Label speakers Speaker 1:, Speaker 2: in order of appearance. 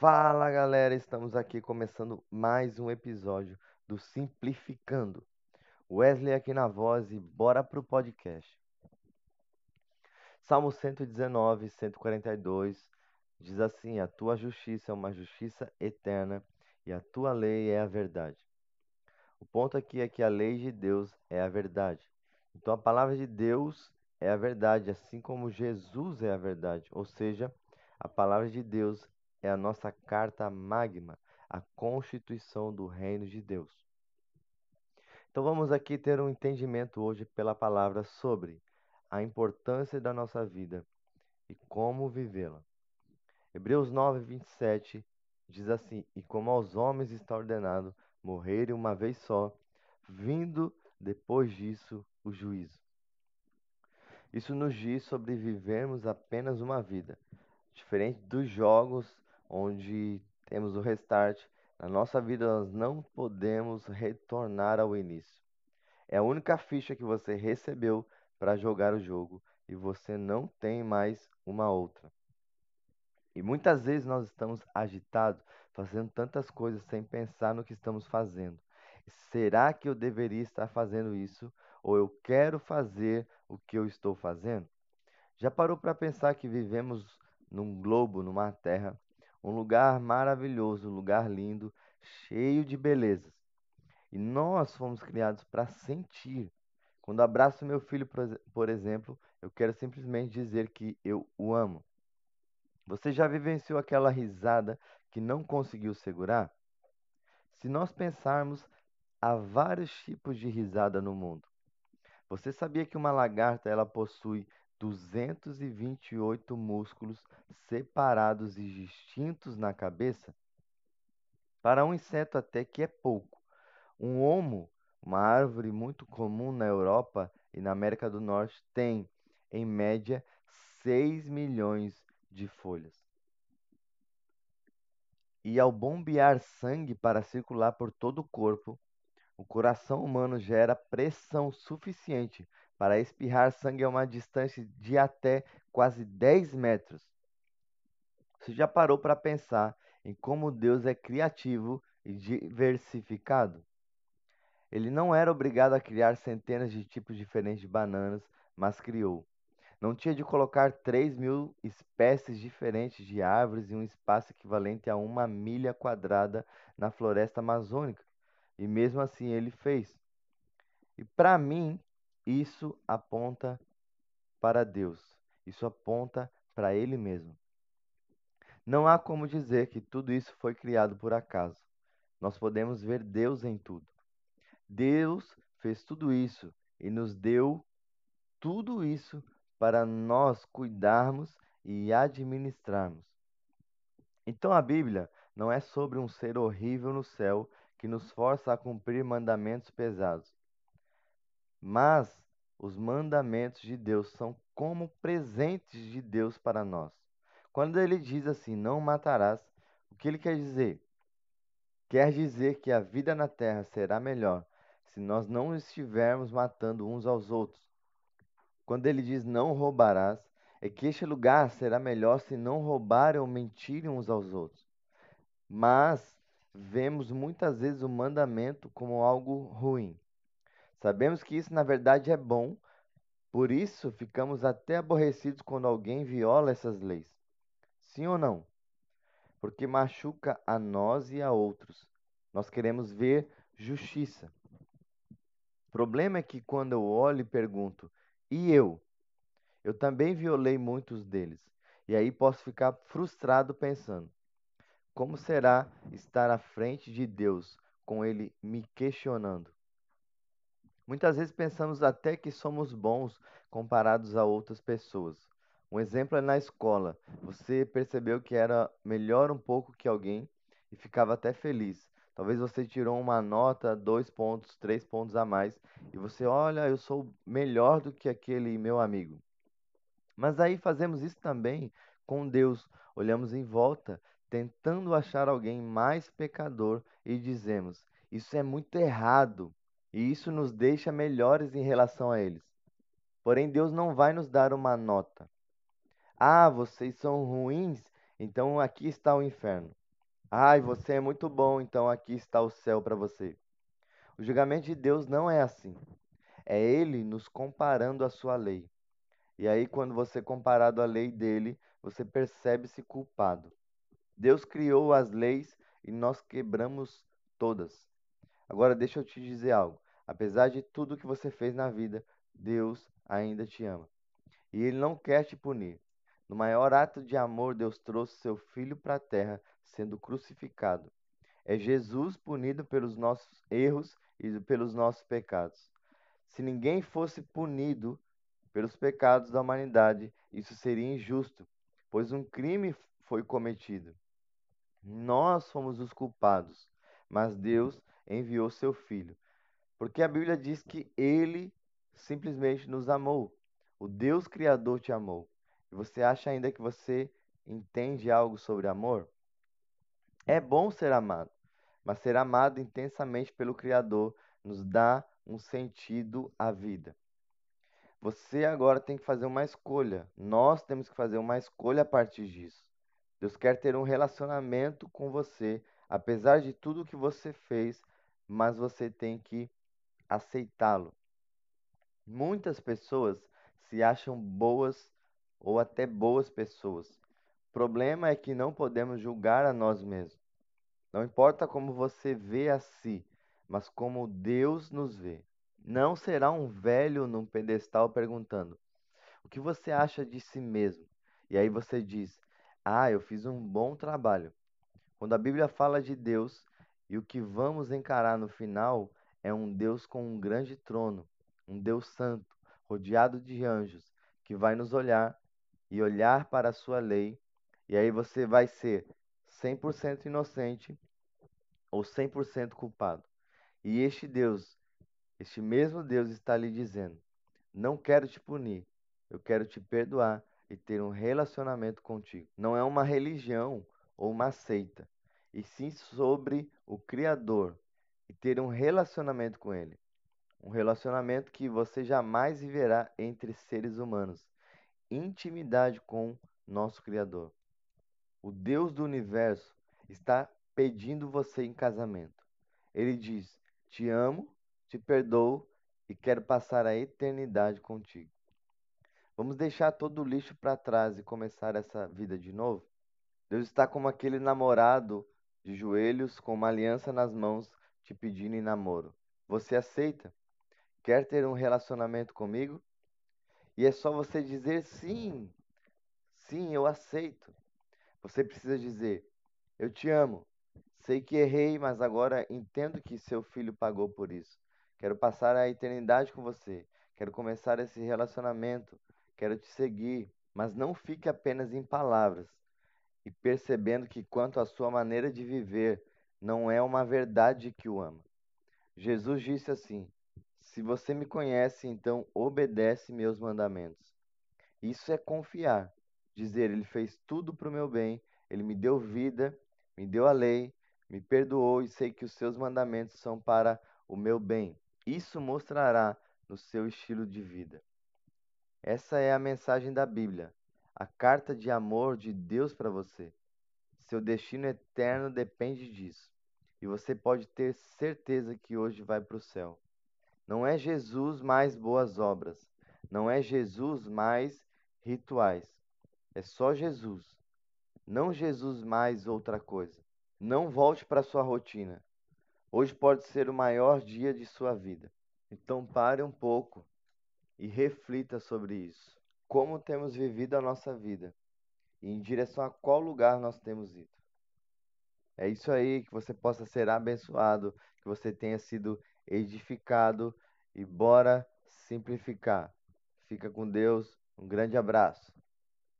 Speaker 1: Fala galera, estamos aqui começando mais um episódio do Simplificando. Wesley aqui na voz e bora pro podcast. Salmo 119, 142 diz assim: A tua justiça é uma justiça eterna e a tua lei é a verdade. O ponto aqui é que a lei de Deus é a verdade. Então a palavra de Deus é a verdade, assim como Jesus é a verdade. Ou seja, a palavra de Deus é a nossa carta magma, a constituição do reino de Deus. Então vamos aqui ter um entendimento hoje pela palavra sobre a importância da nossa vida e como vivê-la. Hebreus 9, 27 diz assim: E como aos homens está ordenado morrerem uma vez só, vindo depois disso o juízo. Isso nos diz sobre vivermos apenas uma vida, diferente dos jogos onde temos o restart, na nossa vida nós não podemos retornar ao início. É a única ficha que você recebeu para jogar o jogo e você não tem mais uma outra. E muitas vezes nós estamos agitados, fazendo tantas coisas sem pensar no que estamos fazendo. Será que eu deveria estar fazendo isso? Ou eu quero fazer o que eu estou fazendo? Já parou para pensar que vivemos num globo, numa terra, um lugar maravilhoso, um lugar lindo, cheio de belezas. E nós fomos criados para sentir. Quando abraço meu filho, por exemplo, eu quero simplesmente dizer que eu o amo. Você já vivenciou aquela risada que não conseguiu segurar? Se nós pensarmos, há vários tipos de risada no mundo. Você sabia que uma lagarta ela possui 228 músculos separados e distintos na cabeça? Para um inseto, até que é pouco. Um homo, uma árvore muito comum na Europa e na América do Norte, tem, em média, 6 milhões de folhas. E ao bombear sangue para circular por todo o corpo, o coração humano gera pressão suficiente para espirrar sangue a uma distância de até quase 10 metros. Você já parou para pensar em como Deus é criativo e diversificado? Ele não era obrigado a criar centenas de tipos diferentes de bananas, mas criou. Não tinha de colocar 3 mil espécies diferentes de árvores em um espaço equivalente a uma milha quadrada na floresta amazônica. E mesmo assim ele fez. E para mim, isso aponta para Deus. Isso aponta para Ele mesmo. Não há como dizer que tudo isso foi criado por acaso. Nós podemos ver Deus em tudo. Deus fez tudo isso e nos deu tudo isso para nós cuidarmos e administrarmos. Então a Bíblia não é sobre um ser horrível no céu que nos força a cumprir mandamentos pesados. Mas os mandamentos de Deus são como presentes de Deus para nós. Quando ele diz assim, não matarás, o que ele quer dizer? Quer dizer que a vida na terra será melhor se nós não estivermos matando uns aos outros. Quando ele diz não roubarás, é que este lugar será melhor se não roubarem ou mentirem uns aos outros. Mas vemos muitas vezes o mandamento como algo ruim. Sabemos que isso na verdade é bom, por isso ficamos até aborrecidos quando alguém viola essas leis. Sim ou não? Porque machuca a nós e a outros. Nós queremos ver justiça. O problema é que quando eu olho e pergunto, e eu? Eu também violei muitos deles. E aí posso ficar frustrado pensando: como será estar à frente de Deus com Ele me questionando? Muitas vezes pensamos até que somos bons comparados a outras pessoas. Um exemplo é na escola. Você percebeu que era melhor um pouco que alguém e ficava até feliz. Talvez você tirou uma nota, dois pontos, três pontos a mais, e você, olha, eu sou melhor do que aquele meu amigo. Mas aí fazemos isso também com Deus. Olhamos em volta, tentando achar alguém mais pecador e dizemos: Isso é muito errado e isso nos deixa melhores em relação a eles. Porém, Deus não vai nos dar uma nota. Ah, vocês são ruins, então aqui está o inferno. Ai, você é muito bom, então aqui está o céu para você. O julgamento de Deus não é assim. É Ele nos comparando à sua lei. E aí, quando você é comparado à lei dele, você percebe-se culpado. Deus criou as leis e nós quebramos todas. Agora, deixa eu te dizer algo. Apesar de tudo que você fez na vida, Deus ainda te ama. E Ele não quer te punir. No maior ato de amor, Deus trouxe seu Filho para a terra, sendo crucificado. É Jesus punido pelos nossos erros e pelos nossos pecados. Se ninguém fosse punido pelos pecados da humanidade, isso seria injusto, pois um crime foi cometido. Nós fomos os culpados, mas Deus enviou seu Filho. Porque a Bíblia diz que ele simplesmente nos amou. O Deus Criador te amou. E você acha ainda que você entende algo sobre amor? É bom ser amado, mas ser amado intensamente pelo Criador nos dá um sentido à vida. Você agora tem que fazer uma escolha. Nós temos que fazer uma escolha a partir disso. Deus quer ter um relacionamento com você, apesar de tudo que você fez, mas você tem que aceitá-lo. Muitas pessoas se acham boas ou até boas pessoas. O problema é que não podemos julgar a nós mesmos. Não importa como você vê a si, mas como Deus nos vê. Não será um velho num pedestal perguntando: O que você acha de si mesmo? E aí você diz: Ah, eu fiz um bom trabalho. Quando a Bíblia fala de Deus e o que vamos encarar no final é um Deus com um grande trono, um Deus santo, rodeado de anjos, que vai nos olhar e olhar para a sua lei, e aí você vai ser 100% inocente ou 100% culpado. E este Deus este mesmo Deus está lhe dizendo: Não quero te punir, eu quero te perdoar e ter um relacionamento contigo. Não é uma religião ou uma seita, e sim sobre o Criador e ter um relacionamento com Ele. Um relacionamento que você jamais viverá entre seres humanos. Intimidade com nosso Criador. O Deus do universo está pedindo você em casamento. Ele diz: Te amo te perdoo e quero passar a eternidade contigo. Vamos deixar todo o lixo para trás e começar essa vida de novo? Deus está como aquele namorado de joelhos com uma aliança nas mãos te pedindo em namoro. Você aceita? Quer ter um relacionamento comigo? E é só você dizer sim. Sim, eu aceito. Você precisa dizer: Eu te amo. Sei que errei, mas agora entendo que seu filho pagou por isso. Quero passar a eternidade com você. Quero começar esse relacionamento. Quero te seguir. Mas não fique apenas em palavras e percebendo que, quanto à sua maneira de viver, não é uma verdade que o ama. Jesus disse assim: Se você me conhece, então obedece meus mandamentos. Isso é confiar. Dizer, Ele fez tudo para o meu bem, Ele me deu vida, me deu a lei, me perdoou e sei que os seus mandamentos são para o meu bem. Isso mostrará no seu estilo de vida. Essa é a mensagem da Bíblia, a carta de amor de Deus para você. Seu destino eterno depende disso. E você pode ter certeza que hoje vai para o céu. Não é Jesus mais boas obras. Não é Jesus mais rituais. É só Jesus. Não Jesus mais outra coisa. Não volte para sua rotina. Hoje pode ser o maior dia de sua vida. Então pare um pouco e reflita sobre isso. Como temos vivido a nossa vida e em direção a qual lugar nós temos ido. É isso aí, que você possa ser abençoado, que você tenha sido edificado e bora simplificar. Fica com Deus, um grande abraço.